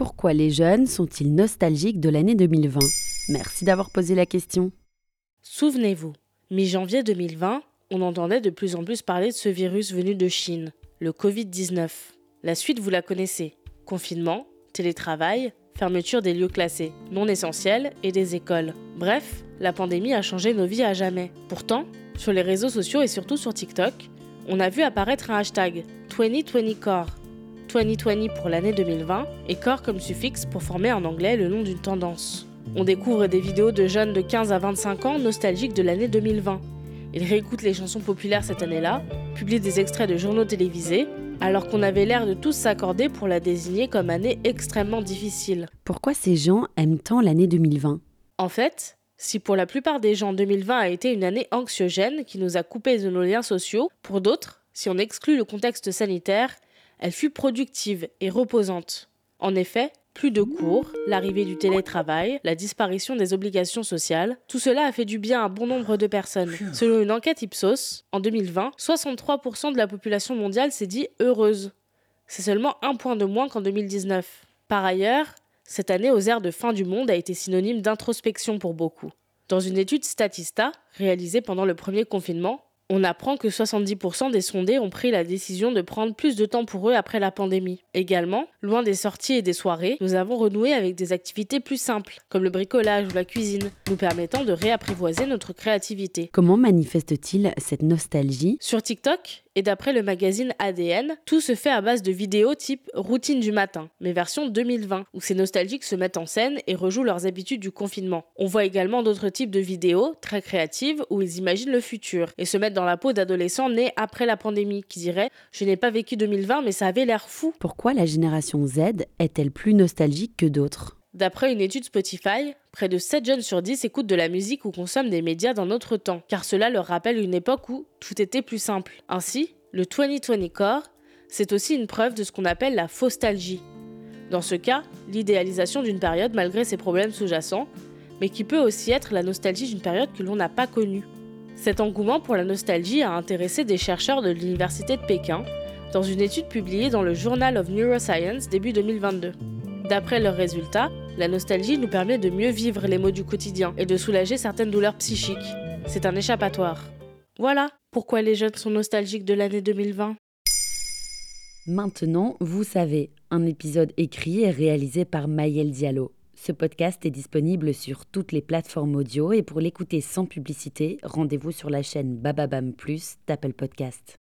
Pourquoi les jeunes sont-ils nostalgiques de l'année 2020 Merci d'avoir posé la question. Souvenez-vous, mi-janvier 2020, on entendait de plus en plus parler de ce virus venu de Chine, le Covid-19. La suite, vous la connaissez. Confinement, télétravail, fermeture des lieux classés, non essentiels et des écoles. Bref, la pandémie a changé nos vies à jamais. Pourtant, sur les réseaux sociaux et surtout sur TikTok, on a vu apparaître un hashtag 2020core 2020 pour l'année 2020 et core comme suffixe pour former en anglais le nom d'une tendance. On découvre des vidéos de jeunes de 15 à 25 ans nostalgiques de l'année 2020. Ils réécoutent les chansons populaires cette année-là, publient des extraits de journaux télévisés, alors qu'on avait l'air de tous s'accorder pour la désigner comme année extrêmement difficile. Pourquoi ces gens aiment tant l'année 2020 En fait, si pour la plupart des gens 2020 a été une année anxiogène qui nous a coupés de nos liens sociaux, pour d'autres, si on exclut le contexte sanitaire, elle fut productive et reposante. En effet, plus de cours, l'arrivée du télétravail, la disparition des obligations sociales, tout cela a fait du bien à bon nombre de personnes. Selon une enquête Ipsos, en 2020, 63% de la population mondiale s'est dit heureuse. C'est seulement un point de moins qu'en 2019. Par ailleurs, cette année aux airs de fin du monde a été synonyme d'introspection pour beaucoup. Dans une étude Statista, réalisée pendant le premier confinement, on apprend que 70% des sondés ont pris la décision de prendre plus de temps pour eux après la pandémie. Également, loin des sorties et des soirées, nous avons renoué avec des activités plus simples, comme le bricolage ou la cuisine, nous permettant de réapprivoiser notre créativité. Comment manifeste-t-il cette nostalgie? Sur TikTok, et d'après le magazine ADN, tout se fait à base de vidéos type routine du matin, mais version 2020, où ces nostalgiques se mettent en scène et rejouent leurs habitudes du confinement. On voit également d'autres types de vidéos, très créatives, où ils imaginent le futur et se mettent dans la peau d'adolescents nés après la pandémie, qui diraient Je n'ai pas vécu 2020, mais ça avait l'air fou. Pourquoi la génération Z est-elle plus nostalgique que d'autres? D'après une étude Spotify, près de 7 jeunes sur 10 écoutent de la musique ou consomment des médias dans notre temps, car cela leur rappelle une époque où tout était plus simple. Ainsi, le 2020 Core, c'est aussi une preuve de ce qu'on appelle la faustalgie. Dans ce cas, l'idéalisation d'une période malgré ses problèmes sous-jacents, mais qui peut aussi être la nostalgie d'une période que l'on n'a pas connue. Cet engouement pour la nostalgie a intéressé des chercheurs de l'Université de Pékin dans une étude publiée dans le Journal of Neuroscience début 2022. D'après leurs résultats, la nostalgie nous permet de mieux vivre les maux du quotidien et de soulager certaines douleurs psychiques. C'est un échappatoire. Voilà pourquoi les jeunes sont nostalgiques de l'année 2020. Maintenant, vous savez, un épisode écrit et réalisé par Maël Diallo. Ce podcast est disponible sur toutes les plateformes audio et pour l'écouter sans publicité, rendez-vous sur la chaîne Bababam Plus d'Apple Podcast.